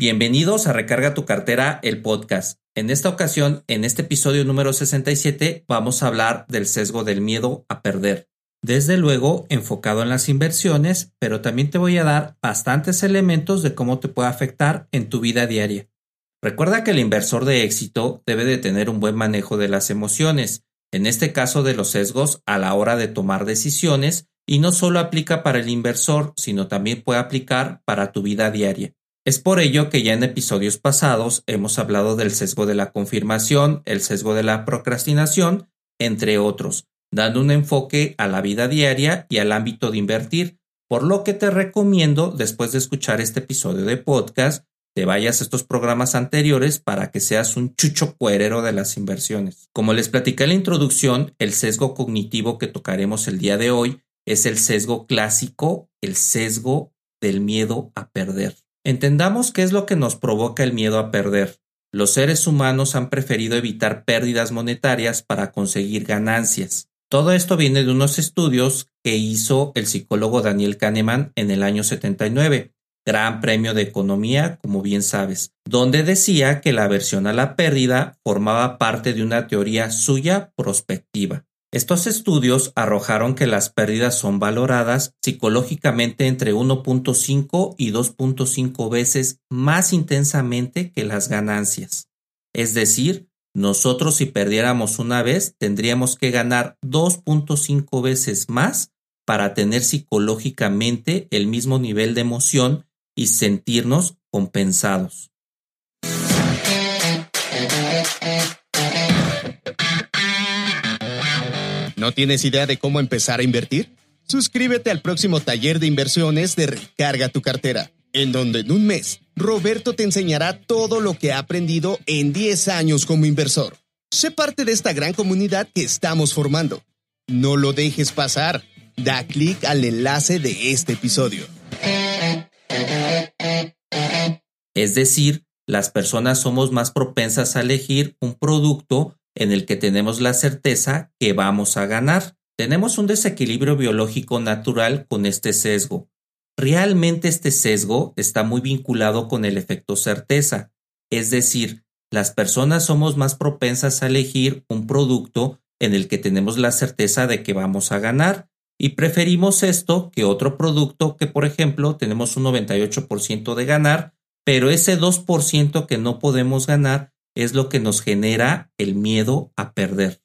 Bienvenidos a Recarga tu cartera, el podcast. En esta ocasión, en este episodio número 67, vamos a hablar del sesgo del miedo a perder. Desde luego, enfocado en las inversiones, pero también te voy a dar bastantes elementos de cómo te puede afectar en tu vida diaria. Recuerda que el inversor de éxito debe de tener un buen manejo de las emociones, en este caso de los sesgos a la hora de tomar decisiones, y no solo aplica para el inversor, sino también puede aplicar para tu vida diaria. Es por ello que ya en episodios pasados hemos hablado del sesgo de la confirmación, el sesgo de la procrastinación, entre otros, dando un enfoque a la vida diaria y al ámbito de invertir, por lo que te recomiendo, después de escuchar este episodio de podcast, te vayas a estos programas anteriores para que seas un chucho cuerero de las inversiones. Como les platicé en la introducción, el sesgo cognitivo que tocaremos el día de hoy es el sesgo clásico, el sesgo del miedo a perder. Entendamos qué es lo que nos provoca el miedo a perder. Los seres humanos han preferido evitar pérdidas monetarias para conseguir ganancias. Todo esto viene de unos estudios que hizo el psicólogo Daniel Kahneman en el año 79, Gran Premio de Economía, como bien sabes, donde decía que la aversión a la pérdida formaba parte de una teoría suya prospectiva. Estos estudios arrojaron que las pérdidas son valoradas psicológicamente entre 1.5 y 2.5 veces más intensamente que las ganancias. Es decir, nosotros si perdiéramos una vez tendríamos que ganar 2.5 veces más para tener psicológicamente el mismo nivel de emoción y sentirnos compensados. ¿No tienes idea de cómo empezar a invertir? Suscríbete al próximo taller de inversiones de Recarga tu cartera, en donde en un mes Roberto te enseñará todo lo que ha aprendido en 10 años como inversor. Sé parte de esta gran comunidad que estamos formando. No lo dejes pasar. Da clic al enlace de este episodio. Es decir, las personas somos más propensas a elegir un producto en el que tenemos la certeza que vamos a ganar. Tenemos un desequilibrio biológico natural con este sesgo. Realmente este sesgo está muy vinculado con el efecto certeza, es decir, las personas somos más propensas a elegir un producto en el que tenemos la certeza de que vamos a ganar y preferimos esto que otro producto que, por ejemplo, tenemos un 98% de ganar, pero ese 2% que no podemos ganar es lo que nos genera el miedo a perder.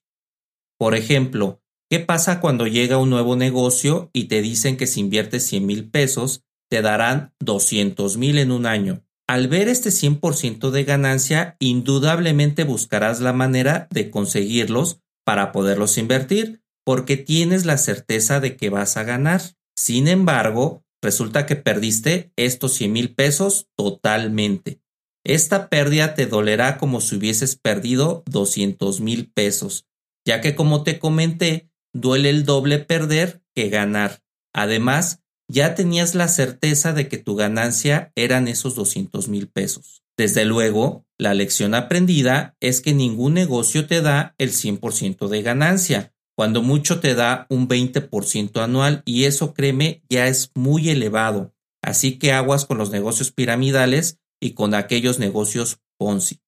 Por ejemplo, ¿qué pasa cuando llega un nuevo negocio y te dicen que si inviertes 100 mil pesos, te darán 200 mil en un año? Al ver este 100% de ganancia, indudablemente buscarás la manera de conseguirlos para poderlos invertir, porque tienes la certeza de que vas a ganar. Sin embargo, resulta que perdiste estos 100 mil pesos totalmente. Esta pérdida te dolerá como si hubieses perdido 200 mil pesos, ya que como te comenté, duele el doble perder que ganar. Además, ya tenías la certeza de que tu ganancia eran esos 200 mil pesos. Desde luego, la lección aprendida es que ningún negocio te da el 100% de ganancia, cuando mucho te da un 20% anual y eso créeme ya es muy elevado. Así que aguas con los negocios piramidales y con aquellos negocios Ponzi.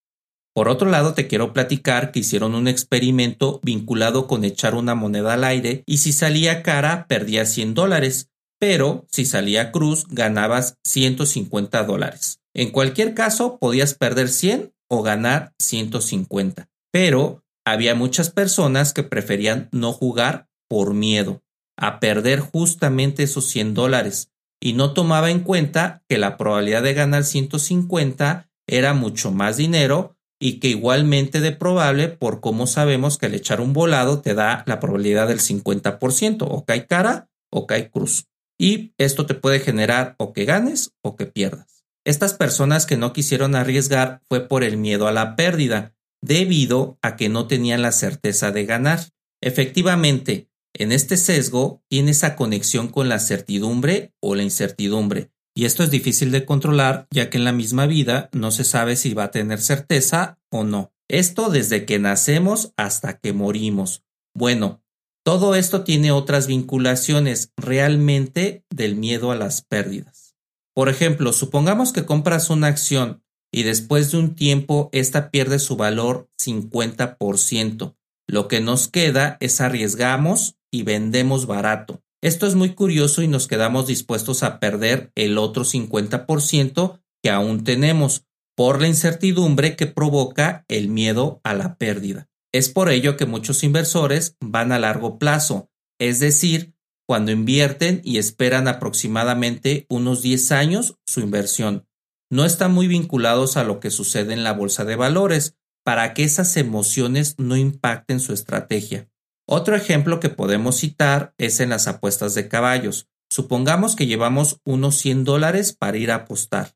Por otro lado, te quiero platicar que hicieron un experimento vinculado con echar una moneda al aire y si salía cara perdías 100 dólares, pero si salía cruz ganabas 150 dólares. En cualquier caso, podías perder 100 o ganar 150, pero había muchas personas que preferían no jugar por miedo a perder justamente esos 100 dólares y no tomaba en cuenta que la probabilidad de ganar 150 era mucho más dinero y que igualmente de probable por cómo sabemos que al echar un volado te da la probabilidad del 50%, o cae cara o cae cruz. Y esto te puede generar o que ganes o que pierdas. Estas personas que no quisieron arriesgar fue por el miedo a la pérdida, debido a que no tenían la certeza de ganar. Efectivamente, en este sesgo tiene esa conexión con la certidumbre o la incertidumbre, y esto es difícil de controlar ya que en la misma vida no se sabe si va a tener certeza o no. Esto desde que nacemos hasta que morimos. Bueno, todo esto tiene otras vinculaciones realmente del miedo a las pérdidas. Por ejemplo, supongamos que compras una acción y después de un tiempo esta pierde su valor 50%. Lo que nos queda es arriesgamos y vendemos barato. Esto es muy curioso y nos quedamos dispuestos a perder el otro 50% que aún tenemos por la incertidumbre que provoca el miedo a la pérdida. Es por ello que muchos inversores van a largo plazo, es decir, cuando invierten y esperan aproximadamente unos 10 años su inversión. No están muy vinculados a lo que sucede en la bolsa de valores para que esas emociones no impacten su estrategia. Otro ejemplo que podemos citar es en las apuestas de caballos. Supongamos que llevamos unos 100 dólares para ir a apostar.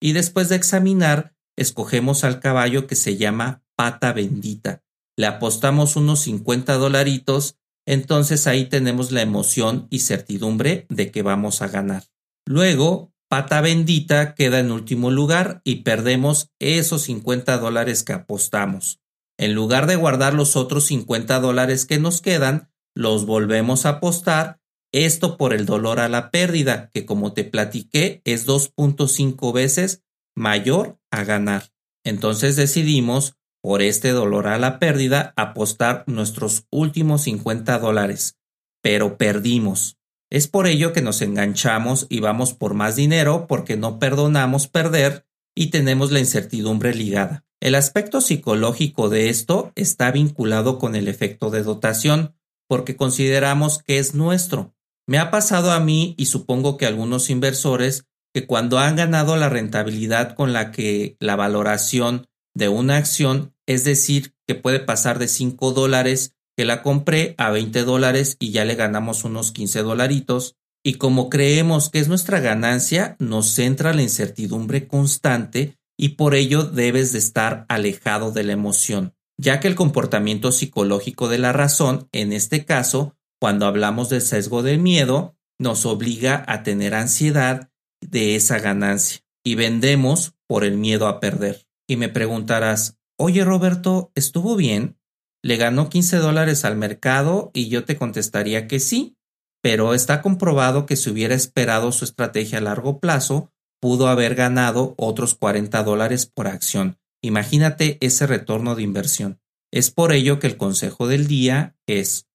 Y después de examinar, escogemos al caballo que se llama pata bendita. Le apostamos unos 50 dolaritos, entonces ahí tenemos la emoción y certidumbre de que vamos a ganar. Luego, pata bendita queda en último lugar y perdemos esos 50 dólares que apostamos. En lugar de guardar los otros 50 dólares que nos quedan, los volvemos a apostar, esto por el dolor a la pérdida, que como te platiqué es 2.5 veces mayor a ganar. Entonces decidimos, por este dolor a la pérdida, apostar nuestros últimos 50 dólares, pero perdimos. Es por ello que nos enganchamos y vamos por más dinero porque no perdonamos perder y tenemos la incertidumbre ligada. El aspecto psicológico de esto está vinculado con el efecto de dotación, porque consideramos que es nuestro. Me ha pasado a mí y supongo que algunos inversores que cuando han ganado la rentabilidad con la que la valoración de una acción, es decir, que puede pasar de 5 dólares que la compré a 20 dólares y ya le ganamos unos 15 dolaritos, y como creemos que es nuestra ganancia, nos centra la incertidumbre constante y por ello debes de estar alejado de la emoción, ya que el comportamiento psicológico de la razón, en este caso, cuando hablamos del sesgo de miedo, nos obliga a tener ansiedad de esa ganancia y vendemos por el miedo a perder. Y me preguntarás, oye Roberto, ¿estuvo bien? ¿Le ganó 15 dólares al mercado? Y yo te contestaría que sí, pero está comprobado que si hubiera esperado su estrategia a largo plazo, pudo haber ganado otros 40 dólares por acción. Imagínate ese retorno de inversión. Es por ello que el consejo del día es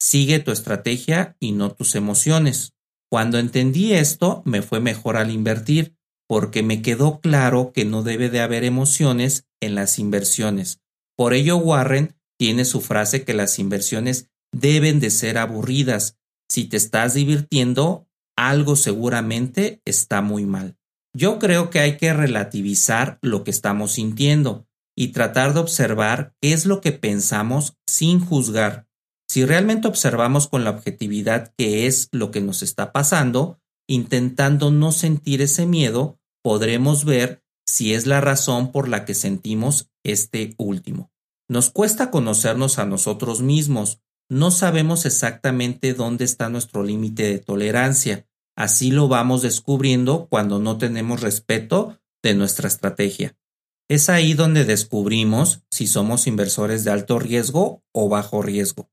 sigue tu estrategia y no tus emociones. Cuando entendí esto, me fue mejor al invertir, porque me quedó claro que no debe de haber emociones en las inversiones. Por ello Warren tiene su frase que las inversiones deben de ser aburridas. Si te estás divirtiendo, algo seguramente está muy mal. Yo creo que hay que relativizar lo que estamos sintiendo y tratar de observar qué es lo que pensamos sin juzgar. Si realmente observamos con la objetividad qué es lo que nos está pasando, intentando no sentir ese miedo, podremos ver si es la razón por la que sentimos este último. Nos cuesta conocernos a nosotros mismos, no sabemos exactamente dónde está nuestro límite de tolerancia, Así lo vamos descubriendo cuando no tenemos respeto de nuestra estrategia. Es ahí donde descubrimos si somos inversores de alto riesgo o bajo riesgo.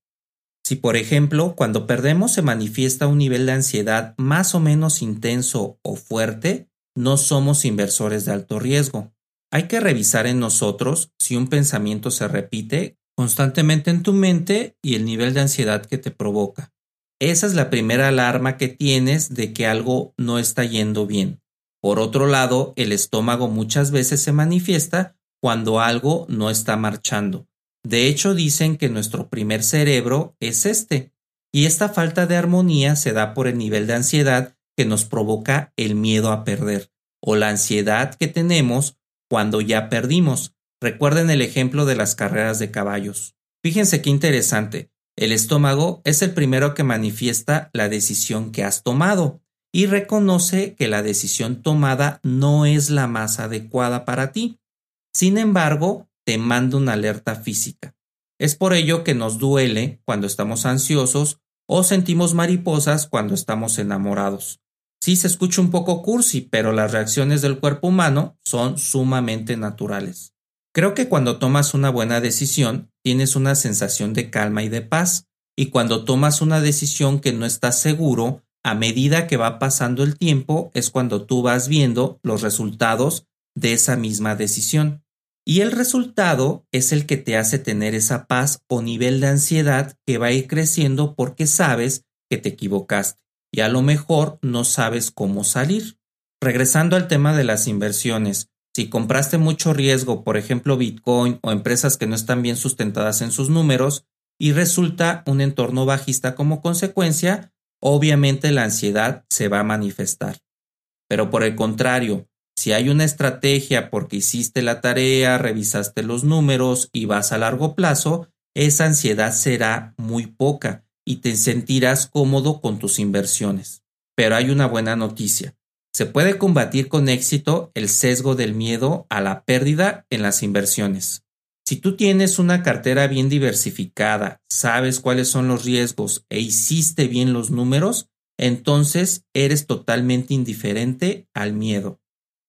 Si, por ejemplo, cuando perdemos se manifiesta un nivel de ansiedad más o menos intenso o fuerte, no somos inversores de alto riesgo. Hay que revisar en nosotros si un pensamiento se repite constantemente en tu mente y el nivel de ansiedad que te provoca. Esa es la primera alarma que tienes de que algo no está yendo bien. Por otro lado, el estómago muchas veces se manifiesta cuando algo no está marchando. De hecho, dicen que nuestro primer cerebro es este, y esta falta de armonía se da por el nivel de ansiedad que nos provoca el miedo a perder, o la ansiedad que tenemos cuando ya perdimos. Recuerden el ejemplo de las carreras de caballos. Fíjense qué interesante. El estómago es el primero que manifiesta la decisión que has tomado y reconoce que la decisión tomada no es la más adecuada para ti. Sin embargo, te manda una alerta física. Es por ello que nos duele cuando estamos ansiosos o sentimos mariposas cuando estamos enamorados. Sí se escucha un poco cursi, pero las reacciones del cuerpo humano son sumamente naturales. Creo que cuando tomas una buena decisión, tienes una sensación de calma y de paz, y cuando tomas una decisión que no estás seguro, a medida que va pasando el tiempo es cuando tú vas viendo los resultados de esa misma decisión. Y el resultado es el que te hace tener esa paz o nivel de ansiedad que va a ir creciendo porque sabes que te equivocaste y a lo mejor no sabes cómo salir. Regresando al tema de las inversiones, si compraste mucho riesgo, por ejemplo Bitcoin o empresas que no están bien sustentadas en sus números, y resulta un entorno bajista como consecuencia, obviamente la ansiedad se va a manifestar. Pero por el contrario, si hay una estrategia porque hiciste la tarea, revisaste los números y vas a largo plazo, esa ansiedad será muy poca y te sentirás cómodo con tus inversiones. Pero hay una buena noticia. Se puede combatir con éxito el sesgo del miedo a la pérdida en las inversiones. Si tú tienes una cartera bien diversificada, sabes cuáles son los riesgos e hiciste bien los números, entonces eres totalmente indiferente al miedo.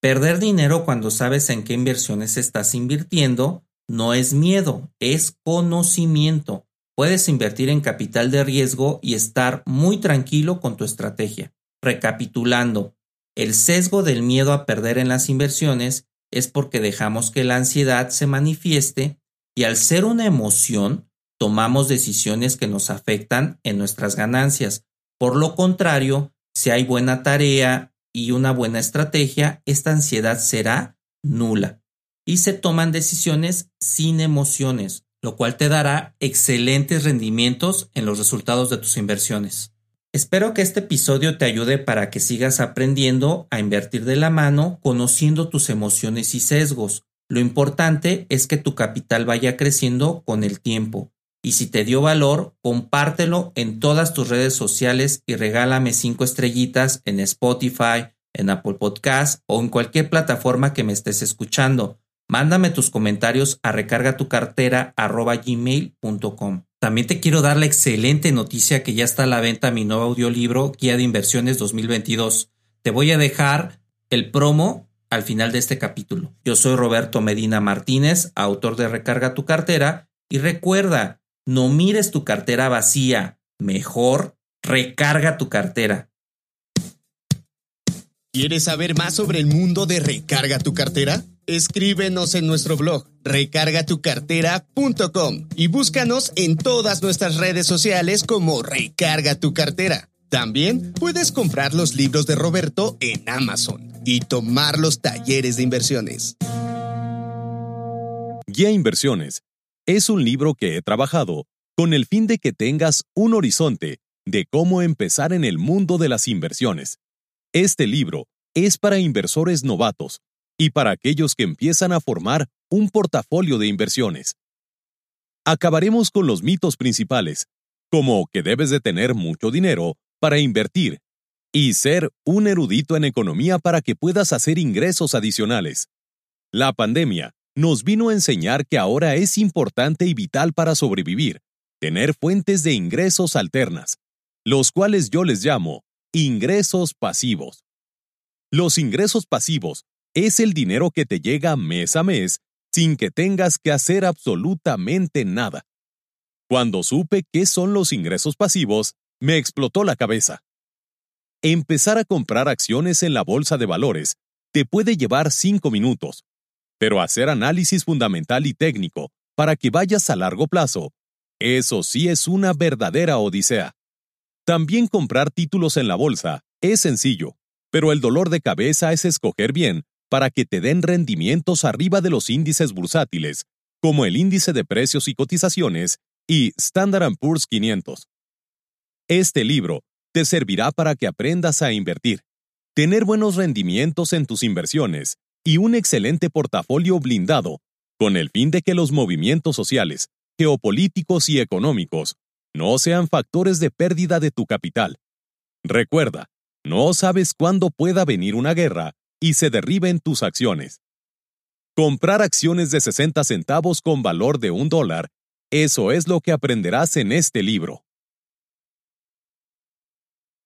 Perder dinero cuando sabes en qué inversiones estás invirtiendo no es miedo, es conocimiento. Puedes invertir en capital de riesgo y estar muy tranquilo con tu estrategia. Recapitulando, el sesgo del miedo a perder en las inversiones es porque dejamos que la ansiedad se manifieste y al ser una emoción, tomamos decisiones que nos afectan en nuestras ganancias. Por lo contrario, si hay buena tarea, y una buena estrategia, esta ansiedad será nula y se toman decisiones sin emociones, lo cual te dará excelentes rendimientos en los resultados de tus inversiones. Espero que este episodio te ayude para que sigas aprendiendo a invertir de la mano, conociendo tus emociones y sesgos. Lo importante es que tu capital vaya creciendo con el tiempo. Y si te dio valor, compártelo en todas tus redes sociales y regálame cinco estrellitas en Spotify, en Apple Podcast o en cualquier plataforma que me estés escuchando. Mándame tus comentarios a recargatucartera.gmail.com. También te quiero dar la excelente noticia que ya está a la venta mi nuevo audiolibro Guía de Inversiones 2022. Te voy a dejar el promo al final de este capítulo. Yo soy Roberto Medina Martínez, autor de Recarga tu cartera, y recuerda, no mires tu cartera vacía, mejor recarga tu cartera. ¿Quieres saber más sobre el mundo de Recarga tu cartera? Escríbenos en nuestro blog recargatucartera.com y búscanos en todas nuestras redes sociales como Recarga tu cartera. También puedes comprar los libros de Roberto en Amazon y tomar los talleres de inversiones. Guía Inversiones es un libro que he trabajado con el fin de que tengas un horizonte de cómo empezar en el mundo de las inversiones. Este libro es para inversores novatos y para aquellos que empiezan a formar un portafolio de inversiones. Acabaremos con los mitos principales, como que debes de tener mucho dinero para invertir y ser un erudito en economía para que puedas hacer ingresos adicionales. La pandemia nos vino a enseñar que ahora es importante y vital para sobrevivir, tener fuentes de ingresos alternas, los cuales yo les llamo ingresos pasivos. Los ingresos pasivos es el dinero que te llega mes a mes sin que tengas que hacer absolutamente nada. Cuando supe qué son los ingresos pasivos, me explotó la cabeza. Empezar a comprar acciones en la bolsa de valores te puede llevar cinco minutos, pero hacer análisis fundamental y técnico para que vayas a largo plazo, eso sí es una verdadera odisea. También comprar títulos en la bolsa es sencillo, pero el dolor de cabeza es escoger bien para que te den rendimientos arriba de los índices bursátiles, como el índice de precios y cotizaciones y Standard Poor's 500. Este libro te servirá para que aprendas a invertir, tener buenos rendimientos en tus inversiones y un excelente portafolio blindado, con el fin de que los movimientos sociales, geopolíticos y económicos no sean factores de pérdida de tu capital. Recuerda, No sabes cuándo pueda venir una guerra y se derriben tus acciones. Comprar acciones de 60 centavos con valor de un dólar, eso es lo que aprenderás en este libro.